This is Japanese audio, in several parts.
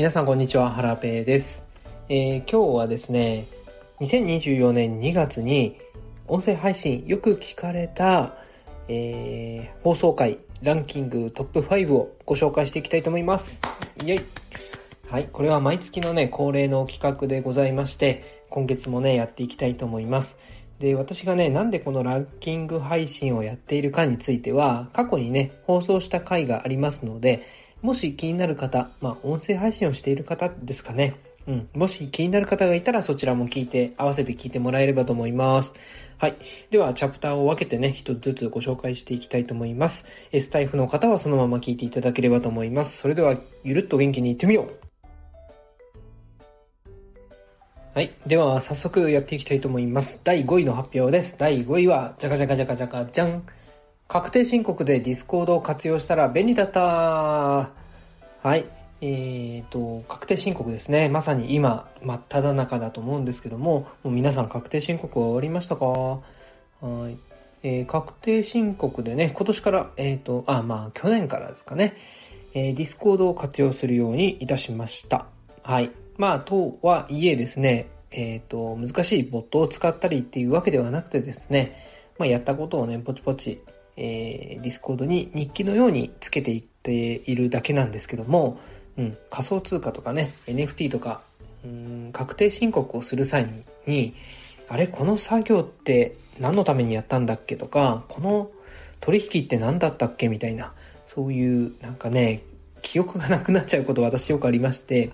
皆さんこんにちは、ハラペーです、えー今日はですね、2024年2月に音声配信よく聞かれた、えー放送回ランキングトップ5をご紹介していきたいと思います。イェイはい、これは毎月のね、恒例の企画でございまして、今月もね、やっていきたいと思います。で、私がね、なんでこのランキング配信をやっているかについては、過去にね、放送した回がありますので、もし気になる方、まあ、音声配信をしている方ですかね。うん。もし気になる方がいたら、そちらも聞いて、合わせて聞いてもらえればと思います。はい。では、チャプターを分けてね、一つずつご紹介していきたいと思います。えスタエフの方はそのまま聞いていただければと思います。それでは、ゆるっと元気にいってみようはい。では、早速やっていきたいと思います。第5位の発表です。第5位は、じゃかじゃかじゃかじゃかじゃん。確定申告で Discord を活用したら便利だったはい。えーと、確定申告ですね。まさに今、真っ只中だと思うんですけども、もう皆さん確定申告は終わりましたか？はい。えー確定申告でね、今年から、えーと、あ、まあ、去年からですかね、えー、 Discord を活用するようにいたしました。はい。まあ、とはいえですね、えっ、と、難しいボットを使ったりっていうわけではなくてですね、まあ、やったことをね、ポチポチ、えー、 Discord に日記のようにつけていっているだけなんですけども、うん、仮想通貨とかね、NFT とか、うん、確定申告をする際に、あれ、この作業って何のためにやったんだっけとか、この取引って何だったっけみたいな、そういうなんかね、記憶がなくなっちゃうこと私よくありまして、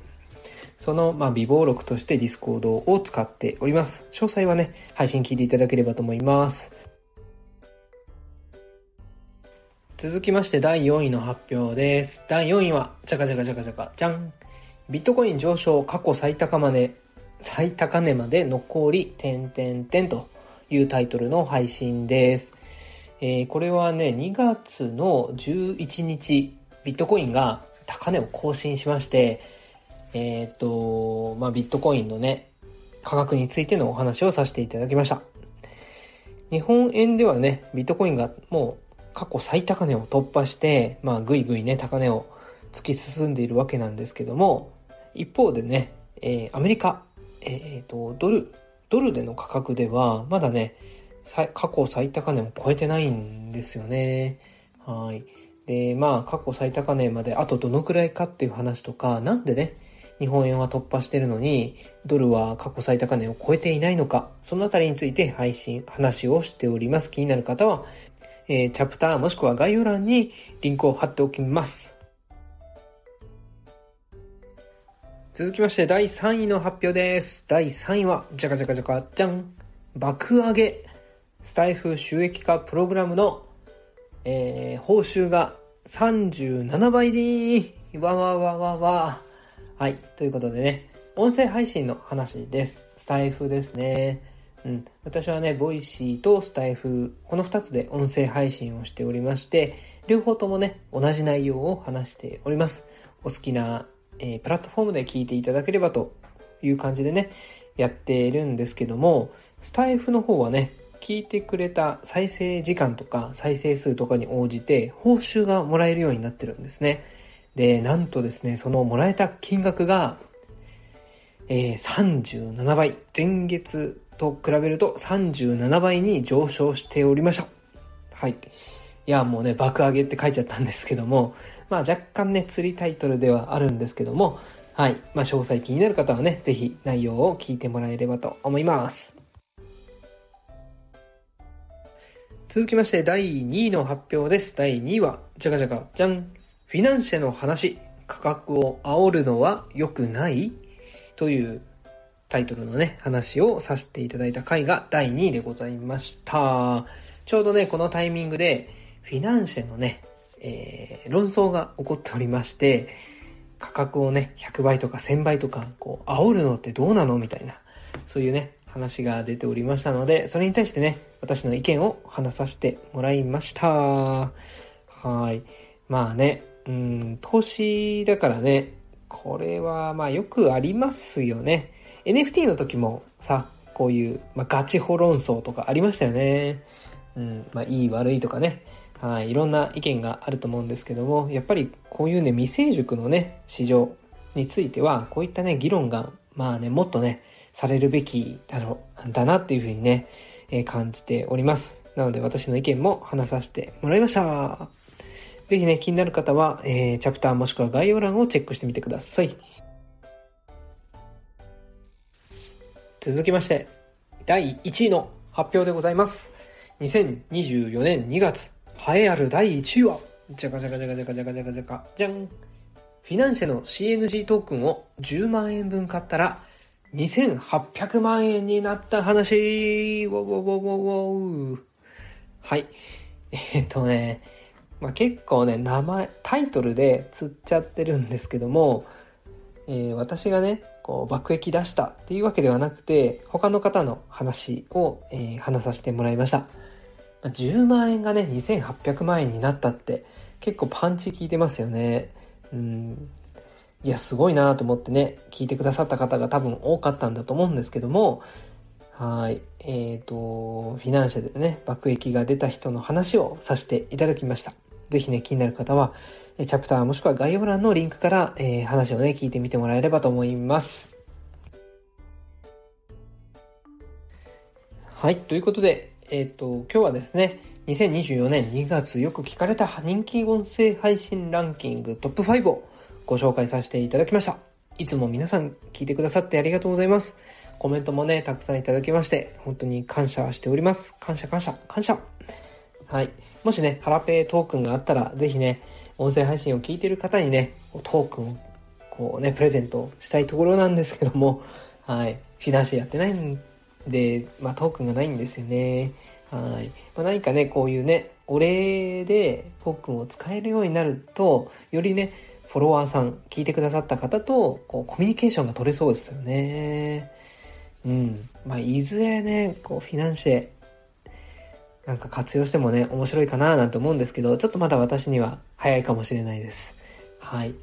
その、まあ、備忘録として Discord を使っております。詳細はね、配信聞いていただければと思います。続きまして第4位の発表です。第4位は、じゃかじゃかじゃかじゃか、じゃん。ビットコイン上昇過去最高まで、最高値まで残り、点点点というタイトルの配信です。えーこれはね、2月の11日、ビットコインが高値を更新しまして、えっ、と、まあ、ビットコインのね、価格についてのお話をさせていただきました。日本円ではね、ビットコインがもう過去最高値を突破して、まあ、ぐいぐいね、高値を突き進んでいるわけなんですけども、一方でね、えーアメリカ、えーと、ドル、ドルでの価格では、まだね、過去最高値を超えてないんですよね。はい。で、まあ、過去最高値まであとどのくらいかっていう話とか、なんでね、日本円は突破してるのに、ドルは過去最高値を超えていないのか、そのあたりについて配信、話をしております。気になる方は、えーチャプターもしくは概要欄にリンクを貼っておきます。続きまして第3位の発表です。第3位は、じゃかじゃかじゃか、じゃん。爆上げ。スタイフ収益化プログラムの、えー報酬が37倍でーわわわわわ。はい。ということでね、音声配信の話です。スタエフですね。うん。私はね、 Voicy とスタエフ、この2つで音声配信をしておりまして、両方ともね、同じ内容を話しております。お好きな、えープラットフォームで聞いていただければという感じでね、やっているんですけども、スタエフの方はね、聞いてくれた再生時間とか再生数とかに応じて報酬がもらえるようになってるんですね。で、なんとですね、そのもらえた金額が、えー37倍、前月と比べると37倍に上昇しておりました。はい。いや、もうね、爆上げって書いちゃったんですけども、まあ若干ね、釣りタイトルではあるんですけども、はい。まあ詳細気になる方はね、ぜひ内容を聞いてもらえればと思います。続きまして第2位の発表です。第2位は、じゃかじゃか、じゃん。フィナンシェの話、価格を煽るのは良くない？というタイトルのね、話をさせていただいた回が第2位でございました。ちょうどね、このタイミングで、フィナンシェのね、えー論争が起こっておりまして、価格をね、100倍とか1000倍とか、こう、煽るのってどうなのみたいな、そういうね、話が出ておりましたので、それに対してね、私の意見を話させてもらいました。はい。まあね、うん、投資だからね、これはまあよくありますよね。NFT の時もさ、こういう、まあ、ガチホ論争とかありましたよね。うん、まあいい悪いとかね。はい、いろんな意見があると思うんですけども、やっぱりこういうね、未成熟のね、市場、については、こういったね、議論が、まあね、もっとね、されるべきだろう、だなっていうふうにね、えー、感じております。なので私の意見も話させてもらいました。ぜひね、気になる方は、えー、チャプターもしくは概要欄をチェックしてみてください。続きまして、第1位の発表でございます。2024年2月、栄えある第1位は、じゃかじゃかじゃかじゃかじゃかじゃかじゃか、じゃん。フィナンシェの CNG トークンを10万円分買ったら、2800万円になった話ウォウォウォウォウォウはい。えっ、とね、まあ、結構ね、名前、タイトルで釣っちゃってるんですけども、えー、私がね、こう、爆撃出したっていうわけではなくて、他の方の話を、えー、話させてもらいました。まあ、10万円がね、2800万円になったって、結構パンチ効いてますよね。うん。いや、すごいなと思ってね、聞いてくださった方が多分多かったんだと思うんですけども、はい。えっ、ー、と、フィナンシェでね、爆撃が出た人の話をさせていただきました。ぜひね、気になる方は、チャプターもしくは概要欄のリンクから、え、話をね、聞いてみてもらえればと思います。はい。ということで、えっ、ー、と、今日はですね、2024年2月よく聞かれた人気音声配信ランキングトップ5をご紹介させていただきました。いつも皆さん聞いてくださってありがとうございます。コメントもね、たくさんいただきまして、本当に感謝しております。感謝感謝感謝。はい。もしね、ハラペートークンがあったら、ぜひね、音声配信を聞いている方にね、トークンをこうね、プレゼントしたいところなんですけども、はい。フィナンシェやってないんで、まあトークンがないんですよね。はい。まあ、何かね、こういうね、お礼でトークンを使えるようになると、よりね、フォロワーさん、聞いてくださった方と、こう、コミュニケーションが取れそうですよね。うん。まあ、いずれね、こう、フィナンシェ、なんか活用してもね、面白いかななんて思うんですけど、ちょっとまだ私には早いかもしれないです。はい。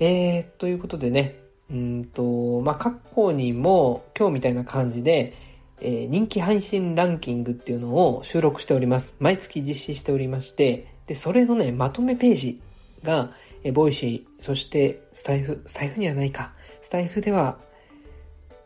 えー、ということでね、うんと、まあ、過去にも今日みたいな感じで、えー、人気配信ランキングっていうのを収録しております。毎月実施しておりまして、で、それのね、まとめページが、えー、 Voicy 、そしてスタエフ、スタエフにはないか。スタエフでは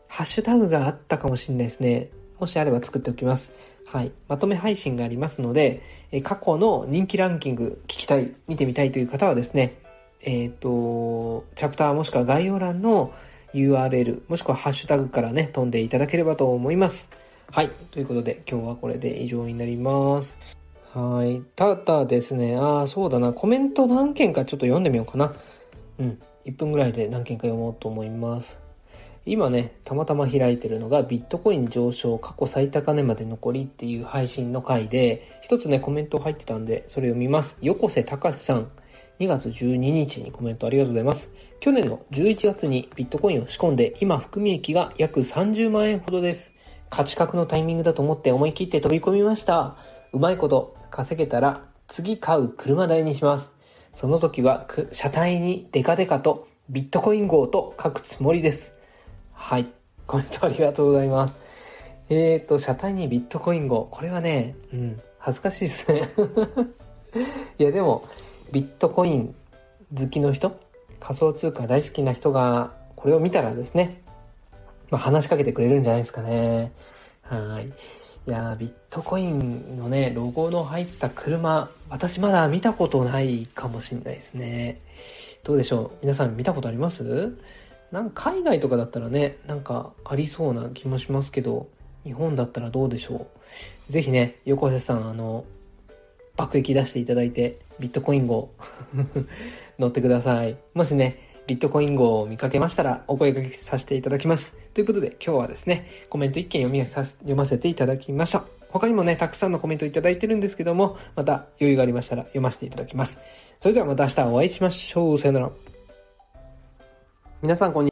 ハッシュタグがあったかもしれないですね。もしあれば作っておきます。はい。まとめ配信がありますので、え過去の人気ランキング聞きたい、見てみたいという方はですね、えっ、ー、と、チャプターもしくは概要欄の URL、もしくはハッシュタグからね、飛んでいただければと思います。はい。ということで、今日はこれで以上になります。はい。ただですね、ああ、そうだな。コメント何件かちょっと読んでみようかな。うん。1分ぐらいで何件か読もうと思います。今ね、たまたま開いてるのがビットコイン上昇過去最高値まで残りっていう配信の回で、一つね、コメント入ってたんで、それ読みます。横瀬隆さん、2月12日にコメントありがとうございます。去年の11月にビットコインを仕込んで、今含み益が約30万円ほどです。価値格のタイミングだと思って思い切って飛び込みました。うまいこと稼げたら次買う車代にします。その時は車体にデカデカとビットコイン号と書くつもりです。はい。コメントありがとうございます。えーと、車体にビットコイン号。これはね、うん、恥ずかしいですね。いや、でも、ビットコイン好きの人、仮想通貨大好きな人が、これを見たらですね、まあ、話しかけてくれるんじゃないですかね。はい。いやビットコインのね、ロゴの入った車、私まだ見たことないかもしれないですね。どうでしょう？皆さん見たことあります？なんか海外とかだったらね、なんかありそうな気もしますけど、日本だったらどうでしょう。ぜひね、横瀬さん、あの、爆撃出していただいて、ビットコイン号 乗ってください。もしね、ビットコイン号を見かけましたら、お声掛けさせていただきます。ということで、今日はですね、コメント1件読み読ませていただきました。他にもね、たくさんのコメントいただいてるんですけども、また余裕がありましたら読ませていただきます。それではまた明日お会いしましょう。さよなら。皆さんこんにちは。